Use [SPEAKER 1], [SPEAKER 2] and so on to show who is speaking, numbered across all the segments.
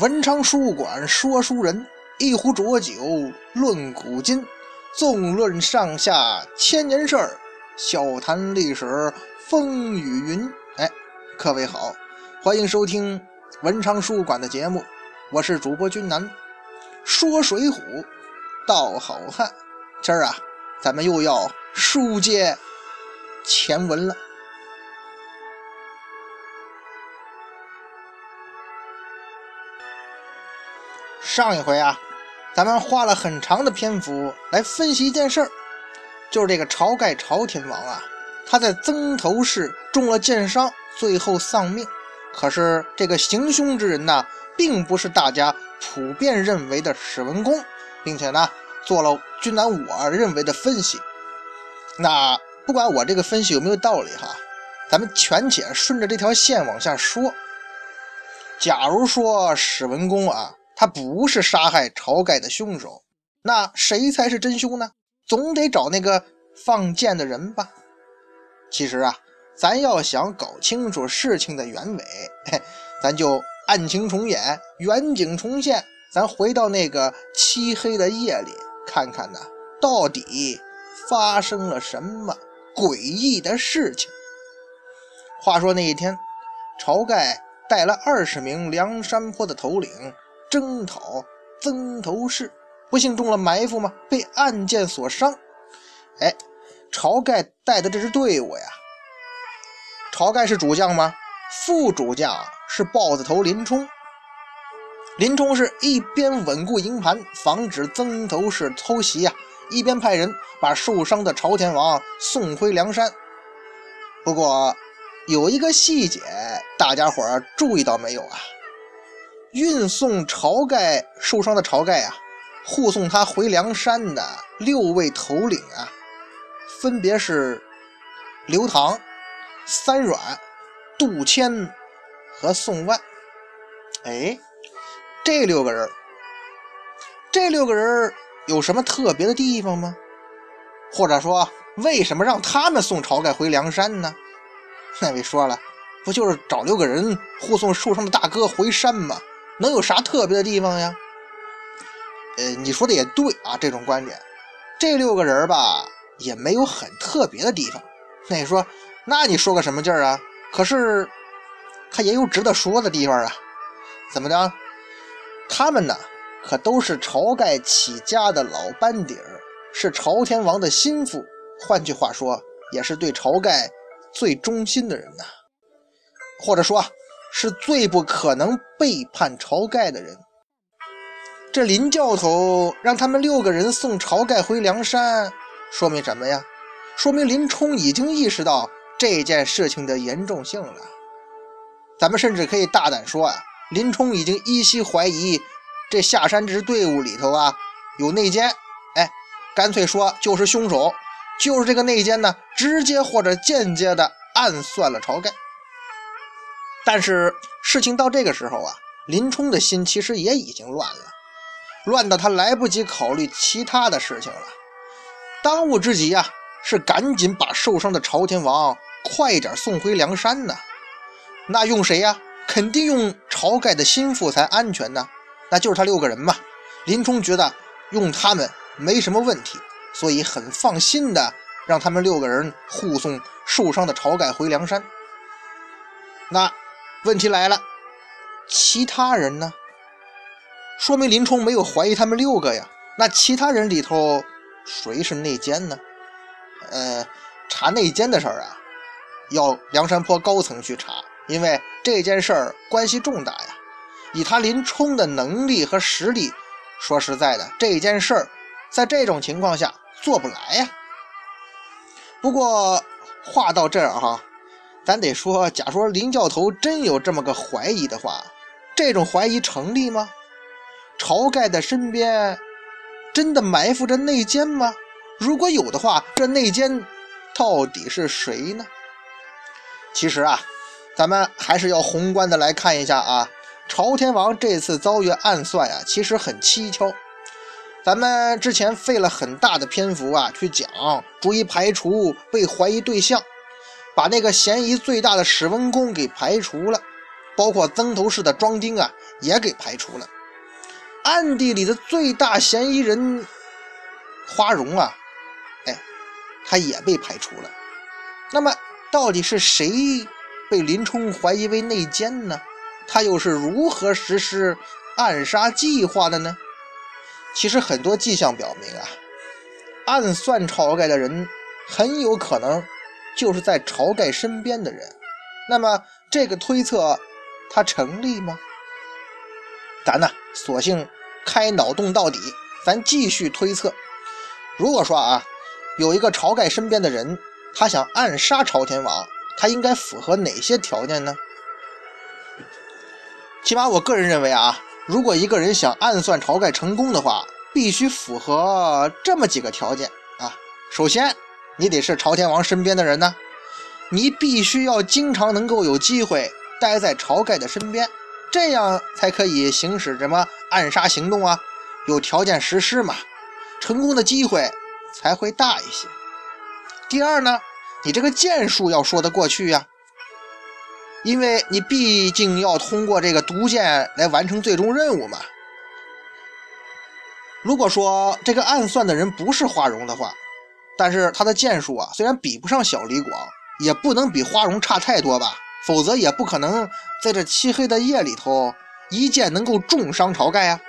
[SPEAKER 1] 文昌书馆说书人，一壶浊酒论古今，纵论上下千年事儿，笑谈历史风雨云。哎，各位好，欢迎收听文昌书馆的节目，我是主播君南，说水浒，道好汉。今儿啊，咱们又要书接前文了。上一回啊，咱们花了很长的篇幅来分析一件事儿，就是这个晁盖晁天王啊，他在曾头市中了箭伤，最后丧命。可是这个行凶之人呢，并不是大家普遍认为的史文恭，并且呢，做了君南我认为的分析。那不管我这个分析有没有道理哈，咱们权且顺着这条线往下说。假如说史文恭啊。他不是杀害晁盖的凶手，那谁才是真凶呢？总得找那个放箭的人吧。其实啊，咱要想搞清楚事情的原委，咱就案情重演，远景重现，咱回到那个漆黑的夜里，看看呢，到底发生了什么诡异的事情。话说那一天，晁盖带了二十名梁山坡的头领。征讨曾头市，不幸中了埋伏吗？被暗箭所伤。哎，晁盖带的这支队伍呀，晁盖是主将吗？副主将是豹子头林冲。林冲是一边稳固营盘，防止曾头市偷袭呀，一边派人把受伤的朝天王送回梁山。不过有一个细节，大家伙儿注意到没有啊？运送晁盖受伤的晁盖啊，护送他回梁山的六位头领啊，分别是刘唐、三阮、杜迁和宋万。哎，这六个人，这六个人有什么特别的地方吗？或者说，为什么让他们送晁盖回梁山呢？那位说了，不就是找六个人护送受伤的大哥回山吗？能有啥特别的地方呀？呃，你说的也对啊，这种观点，这六个人吧也没有很特别的地方。那你说，那你说个什么劲儿啊？可是他也有值得说的地方啊。怎么的？他们呢，可都是晁盖起家的老班底儿，是朝天王的心腹。换句话说，也是对晁盖最忠心的人呐。或者说。是最不可能背叛晁盖的人。这林教头让他们六个人送晁盖回梁山，说明什么呀？说明林冲已经意识到这件事情的严重性了。咱们甚至可以大胆说啊，林冲已经依稀怀疑这下山这支队伍里头啊有内奸。哎，干脆说就是凶手，就是这个内奸呢，直接或者间接的暗算了晁盖。但是事情到这个时候啊，林冲的心其实也已经乱了，乱到他来不及考虑其他的事情了。当务之急啊，是赶紧把受伤的朝天王快点送回梁山呢。那用谁呀？肯定用晁盖的心腹才安全呢。那就是他六个人嘛。林冲觉得用他们没什么问题，所以很放心的让他们六个人护送受伤的晁盖回梁山。那。问题来了，其他人呢？说明林冲没有怀疑他们六个呀。那其他人里头谁是内奸呢？呃，查内奸的事儿啊，要梁山泊高层去查，因为这件事儿关系重大呀。以他林冲的能力和实力，说实在的，这件事儿在这种情况下做不来呀。不过话到这儿哈。咱得说，假说林教头真有这么个怀疑的话，这种怀疑成立吗？晁盖的身边真的埋伏着内奸吗？如果有的话，这内奸到底是谁呢？其实啊，咱们还是要宏观的来看一下啊。朝天王这次遭遇暗算啊，其实很蹊跷。咱们之前费了很大的篇幅啊，去讲逐一排除被怀疑对象。把那个嫌疑最大的史文恭给排除了，包括曾头市的庄丁啊，也给排除了。暗地里的最大嫌疑人花荣啊，哎，他也被排除了。那么，到底是谁被林冲怀疑为内奸呢？他又是如何实施暗杀计划的呢？其实很多迹象表明啊，暗算晁盖的人很有可能就是在晁盖身边的人。那么，这个推测它成立吗？咱呢，索性开脑洞到底，咱继续推测。如果说啊，有一个晁盖身边的人，他想暗杀朝天王，他应该符合哪些条件呢？起码我个人认为啊，如果一个人想暗算晁盖成功的话，必须符合这么几个条件啊。首先，你得是朝天王身边的人呢，你必须要经常能够有机会待在晁盖的身边，这样才可以行使什么暗杀行动啊，有条件实施嘛，成功的机会才会大一些。第二呢，你这个剑术要说得过去呀。因为你毕竟要通过这个毒箭来完成最终任务嘛。如果说这个暗算的人不是花荣的话，但是他的剑术啊，虽然比不上小李广，也不能比花荣差太多吧？否则也不可能在这漆黑的夜里头一箭能够重伤晁盖啊。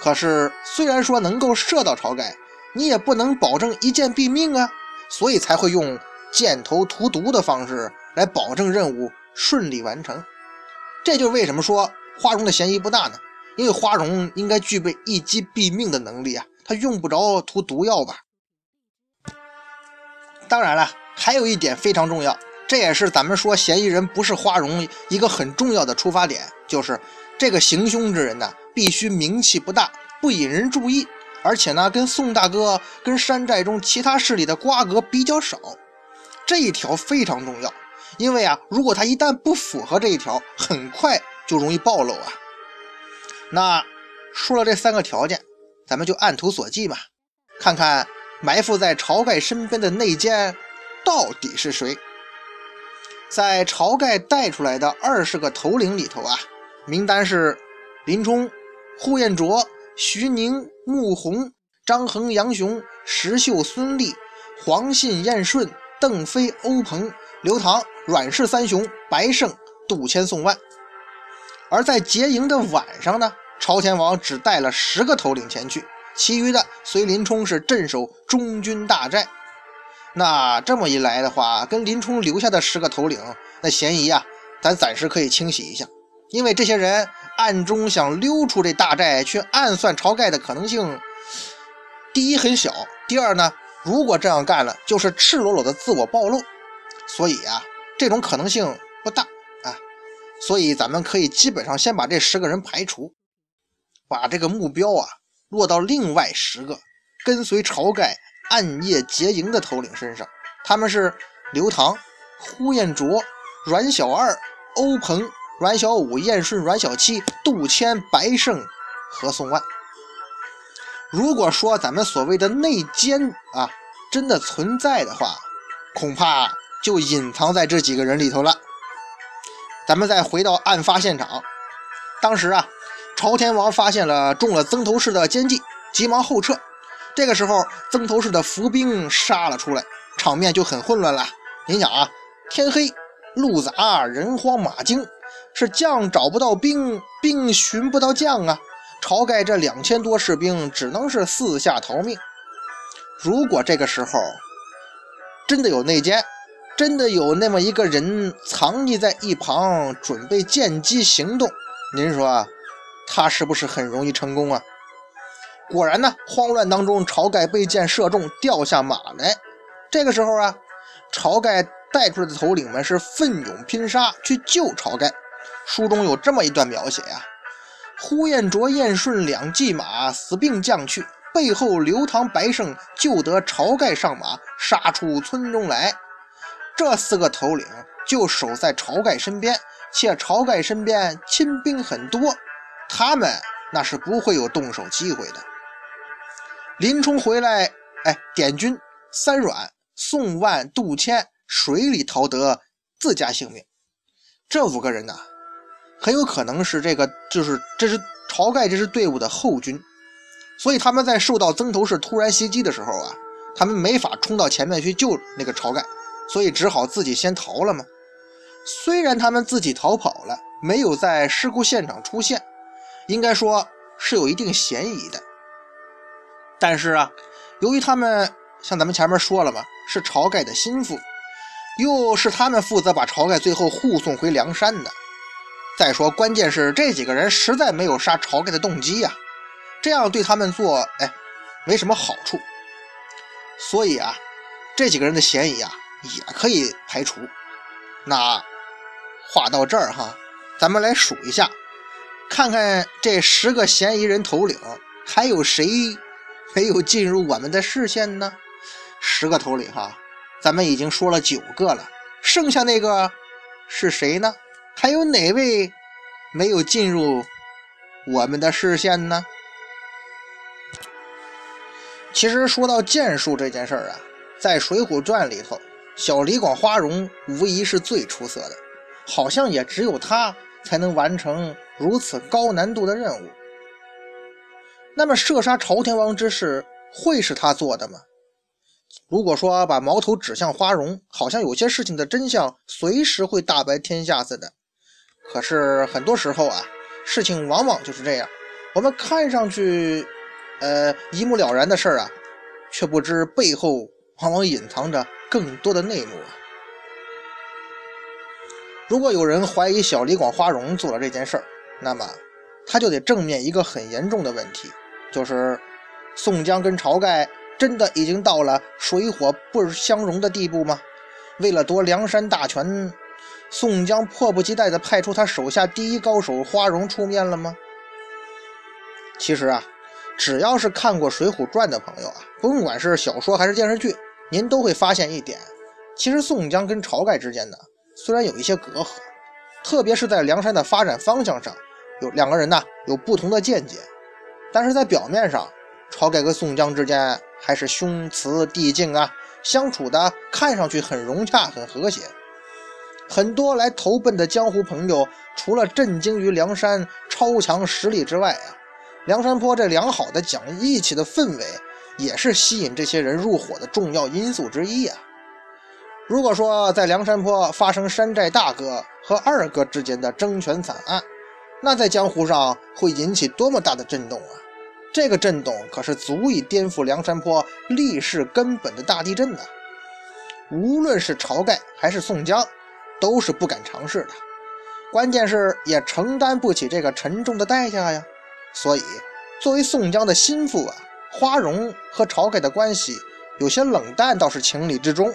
[SPEAKER 1] 可是虽然说能够射到晁盖，你也不能保证一箭毙命啊，所以才会用箭头涂毒的方式来保证任务。顺利完成，这就是为什么说花荣的嫌疑不大呢？因为花荣应该具备一击毙命的能力啊，他用不着涂毒药吧？当然了，还有一点非常重要，这也是咱们说嫌疑人不是花荣一个很重要的出发点，就是这个行凶之人呢，必须名气不大，不引人注意，而且呢，跟宋大哥、跟山寨中其他势力的瓜葛比较少，这一条非常重要。因为啊，如果他一旦不符合这一条，很快就容易暴露啊。那说了这三个条件，咱们就按图索骥嘛，看看埋伏在晁盖身边的内奸到底是谁。在晁盖带出来的二十个头领里头啊，名单是林冲、呼延灼、徐宁、穆弘、张衡、杨雄、石秀、孙立、黄信、燕顺、邓飞、欧鹏、刘唐。阮氏三雄白胜、杜迁、宋万，而在结营的晚上呢，朝天王只带了十个头领前去，其余的随林冲是镇守中军大寨。那这么一来的话，跟林冲留下的十个头领，那嫌疑啊，咱暂时可以清洗一下，因为这些人暗中想溜出这大寨去暗算晁盖的可能性，第一很小，第二呢，如果这样干了，就是赤裸裸的自我暴露，所以啊。这种可能性不大啊，所以咱们可以基本上先把这十个人排除，把这个目标啊落到另外十个跟随晁盖暗夜结营的头领身上。他们是刘唐、呼延灼、阮小二、欧鹏、阮小五、燕顺、阮小七、杜迁、白胜和宋万。如果说咱们所谓的内奸啊真的存在的话，恐怕。就隐藏在这几个人里头了。咱们再回到案发现场，当时啊，朝天王发现了中了曾头市的奸计，急忙后撤。这个时候，曾头市的伏兵杀了出来，场面就很混乱了。您想啊，天黑，路杂，人慌马惊，是将找不到兵，兵寻不到将啊。晁盖这两千多士兵只能是四下逃命。如果这个时候真的有内奸，真的有那么一个人藏匿在一旁，准备见机行动。您说，他是不是很容易成功啊？果然呢，慌乱当中，晁盖被箭射中，掉下马来。这个时候啊，晁盖带出来的头领们是奋勇拼杀去救晁盖。书中有这么一段描写呀：呼延灼、燕顺两骑马死并将去，背后刘唐、白胜救得晁盖上马，杀出村中来。这四个头领就守在晁盖身边，且晁盖身边亲兵很多，他们那是不会有动手机会的。林冲回来，哎，点军三阮、宋万、杜迁水里逃得自家性命。这五个人呢，很有可能是这个，就是这是晁盖这支队伍的后军，所以他们在受到曾头市突然袭击的时候啊，他们没法冲到前面去救那个晁盖，所以只好自己先逃了嘛。虽然他们自己逃跑了，没有在事故现场出现，应该说是有一定嫌疑的。但是啊，由于他们像咱们前面说了嘛，是晁盖的心腹，又是他们负责把晁盖最后护送回梁山的。再说，关键是这几个人实在没有杀晁盖的动机呀，这样对他们做，哎，没什么好处。所以啊，这几个人的嫌疑啊，也可以排除。那。话到这儿哈，咱们来数一下，看看这十个嫌疑人头领还有谁没有进入我们的视线呢？十个头领哈，咱们已经说了九个了，剩下那个是谁呢？还有哪位没有进入我们的视线呢？其实说到剑术这件事儿啊，在《水浒传》里头，小李广花荣无疑是最出色的。好像也只有他才能完成如此高难度的任务。那么射杀朝天王之事会是他做的吗？如果说把矛头指向花荣，好像有些事情的真相随时会大白天下似的。可是很多时候啊，事情往往就是这样，我们看上去呃一目了然的事儿啊，却不知背后往往隐藏着更多的内幕啊。如果有人怀疑小李广花荣做了这件事儿，那么他就得正面一个很严重的问题，就是宋江跟晁盖真的已经到了水火不相容的地步吗？为了夺梁山大权，宋江迫不及待地派出他手下第一高手花荣出面了吗？其实啊，只要是看过《水浒传》的朋友啊，甭管是小说还是电视剧，您都会发现一点，其实宋江跟晁盖之间呢。虽然有一些隔阂，特别是在梁山的发展方向上，有两个人呢有不同的见解，但是在表面上，晁盖跟宋江之间还是兄慈弟敬啊，相处的看上去很融洽、很和谐。很多来投奔的江湖朋友，除了震惊于梁山超强实力之外啊，梁山坡这良好的讲义气的氛围，也是吸引这些人入伙的重要因素之一啊。如果说在梁山坡发生山寨大哥和二哥之间的争权惨案，那在江湖上会引起多么大的震动啊！这个震动可是足以颠覆梁山坡立世根本的大地震呐！无论是晁盖还是宋江，都是不敢尝试的。关键是也承担不起这个沉重的代价呀。所以，作为宋江的心腹啊，花荣和晁盖的关系有些冷淡，倒是情理之中。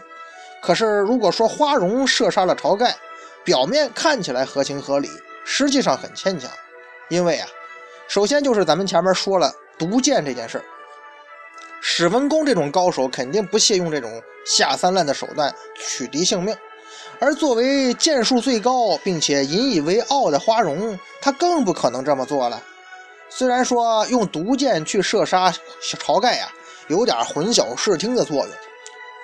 [SPEAKER 1] 可是，如果说花荣射杀了晁盖，表面看起来合情合理，实际上很牵强。因为啊，首先就是咱们前面说了毒箭这件事儿，史文恭这种高手肯定不屑用这种下三滥的手段取敌性命，而作为剑术最高并且引以为傲的花荣，他更不可能这么做了。虽然说用毒箭去射杀晁盖呀，有点混淆视听的作用。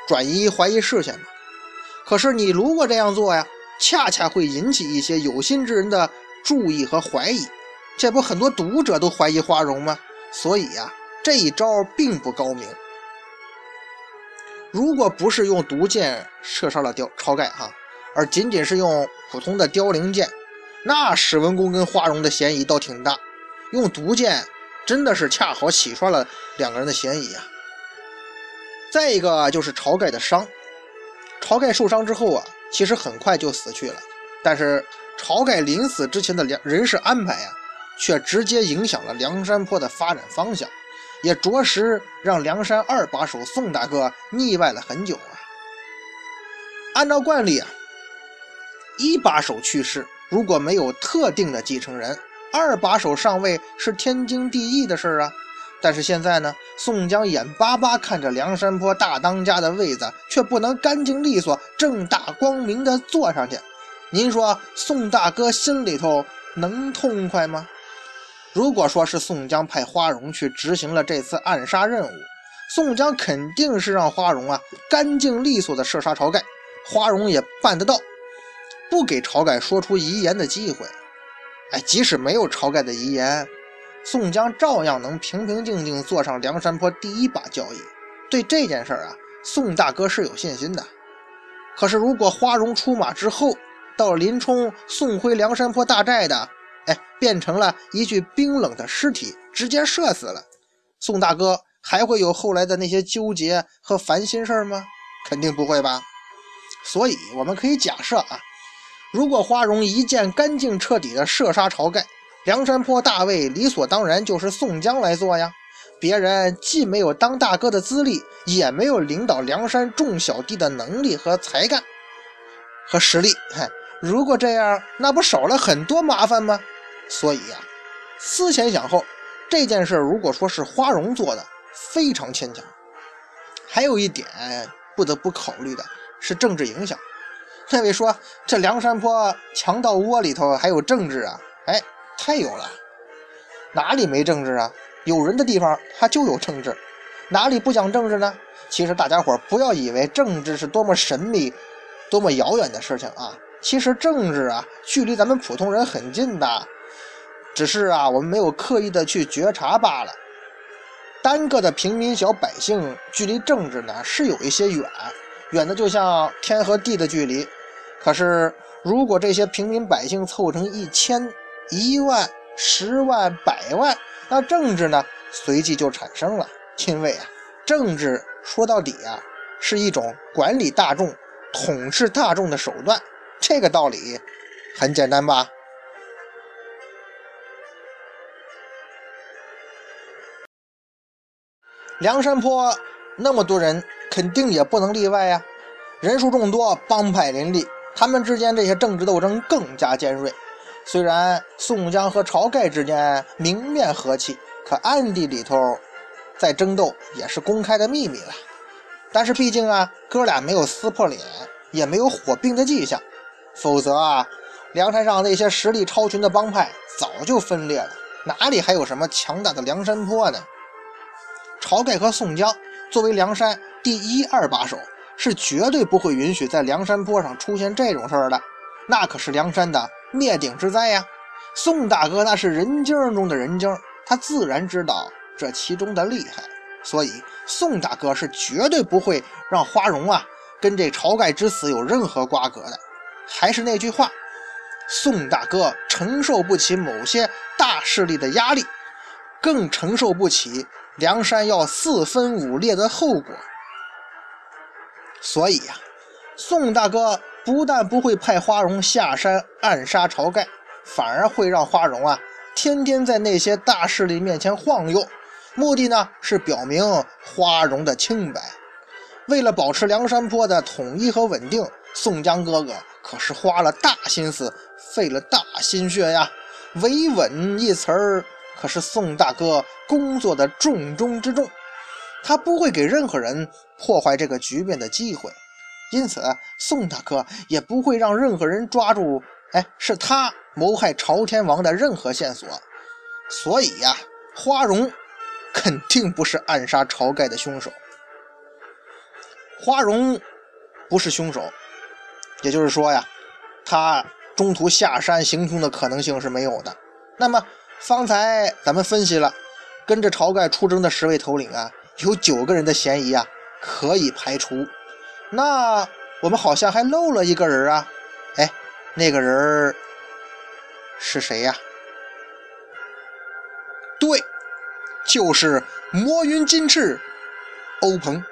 [SPEAKER 1] 转移怀疑视线嘛？可是你如果这样做呀，恰恰会引起一些有心之人的注意和怀疑。这不很多读者都怀疑花荣吗？所以呀，这一招并不高明。如果不是用毒箭射杀了雕晁盖哈，而仅仅是用普通的凋零箭，那史文恭跟花荣的嫌疑倒挺大。用毒箭真的是恰好洗刷了两个人的嫌疑啊。再一个就是晁盖的伤，晁盖受伤之后啊，其实很快就死去了。但是晁盖临死之前的梁人事安排啊，却直接影响了梁山泊的发展方向，也着实让梁山二把手宋大哥腻歪了很久啊。按照惯例啊，一把手去世，如果没有特定的继承人，二把手上位是天经地义的事儿啊。但是现在呢，宋江眼巴巴看着梁山泊大当家的位子，却不能干净利索、正大光明的坐上去。您说宋大哥心里头能痛快吗？如果说是宋江派花荣去执行了这次暗杀任务，宋江肯定是让花荣啊干净利索的射杀晁盖，花荣也办得到，不给晁盖说出遗言的机会。哎，即使没有晁盖的遗言，宋江照样能平平静静坐上梁山泊第一把交椅。对这件事儿啊，宋大哥是有信心的。可是如果花荣出马之后，到林冲送回梁山泊大寨的，哎，变成了一具冰冷的尸体，直接射死了，宋大哥还会有后来的那些纠结和烦心事儿吗？肯定不会吧。所以我们可以假设啊。如果花荣一箭干净彻底的射杀晁盖，梁山泊大位理所当然就是宋江来做呀。别人既没有当大哥的资历，也没有领导梁山众小弟的能力和才干和实力。嗨，如果这样，那不少了很多麻烦吗？所以呀，思前想后，这件事如果说是花荣做的，非常牵强。还有一点不得不考虑的是政治影响。那位说：“这梁山泊强盗窝里头还有政治啊？哎，太有了！哪里没政治啊？有人的地方它就有政治，哪里不讲政治呢？其实大家伙不要以为政治是多么神秘、多么遥远的事情啊！其实政治啊，距离咱们普通人很近的，只是啊，我们没有刻意的去觉察罢了。单个的平民小百姓，距离政治呢是有一些远。”远的就像天和地的距离，可是如果这些平民百姓凑成一千、一万、十万、百万，那政治呢随即就产生了。因为啊，政治说到底啊是一种管理大众、统治大众的手段，这个道理很简单吧？梁山泊那么多人。肯定也不能例外呀，人数众多，帮派林立，他们之间这些政治斗争更加尖锐。虽然宋江和晁盖之间明面和气，可暗地里头在争斗也是公开的秘密了。但是毕竟啊，哥俩没有撕破脸，也没有火并的迹象，否则啊，梁山上那些实力超群的帮派早就分裂了，哪里还有什么强大的梁山泊呢？晁盖和宋江作为梁山。第一二把手是绝对不会允许在梁山坡上出现这种事儿的，那可是梁山的灭顶之灾呀！宋大哥那是人精中的人精，他自然知道这其中的厉害，所以宋大哥是绝对不会让花荣啊跟这晁盖之死有任何瓜葛的。还是那句话，宋大哥承受不起某些大势力的压力，更承受不起梁山要四分五裂的后果。所以呀，宋大哥不但不会派花荣下山暗杀晁盖，反而会让花荣啊天天在那些大势力面前晃悠，目的呢是表明花荣的清白。为了保持梁山泊的统一和稳定，宋江哥哥可是花了大心思，费了大心血呀。维稳一词儿可是宋大哥工作的重中之重。他不会给任何人破坏这个局面的机会，因此宋大哥也不会让任何人抓住，哎，是他谋害朝天王的任何线索。所以呀，花荣肯定不是暗杀晁盖的凶手。花荣不是凶手，也就是说呀，他中途下山行凶的可能性是没有的。那么方才咱们分析了，跟着晁盖出征的十位头领啊。有九个人的嫌疑啊，可以排除。那我们好像还漏了一个人啊，哎，那个人是谁呀？对，就是魔云金翅欧鹏。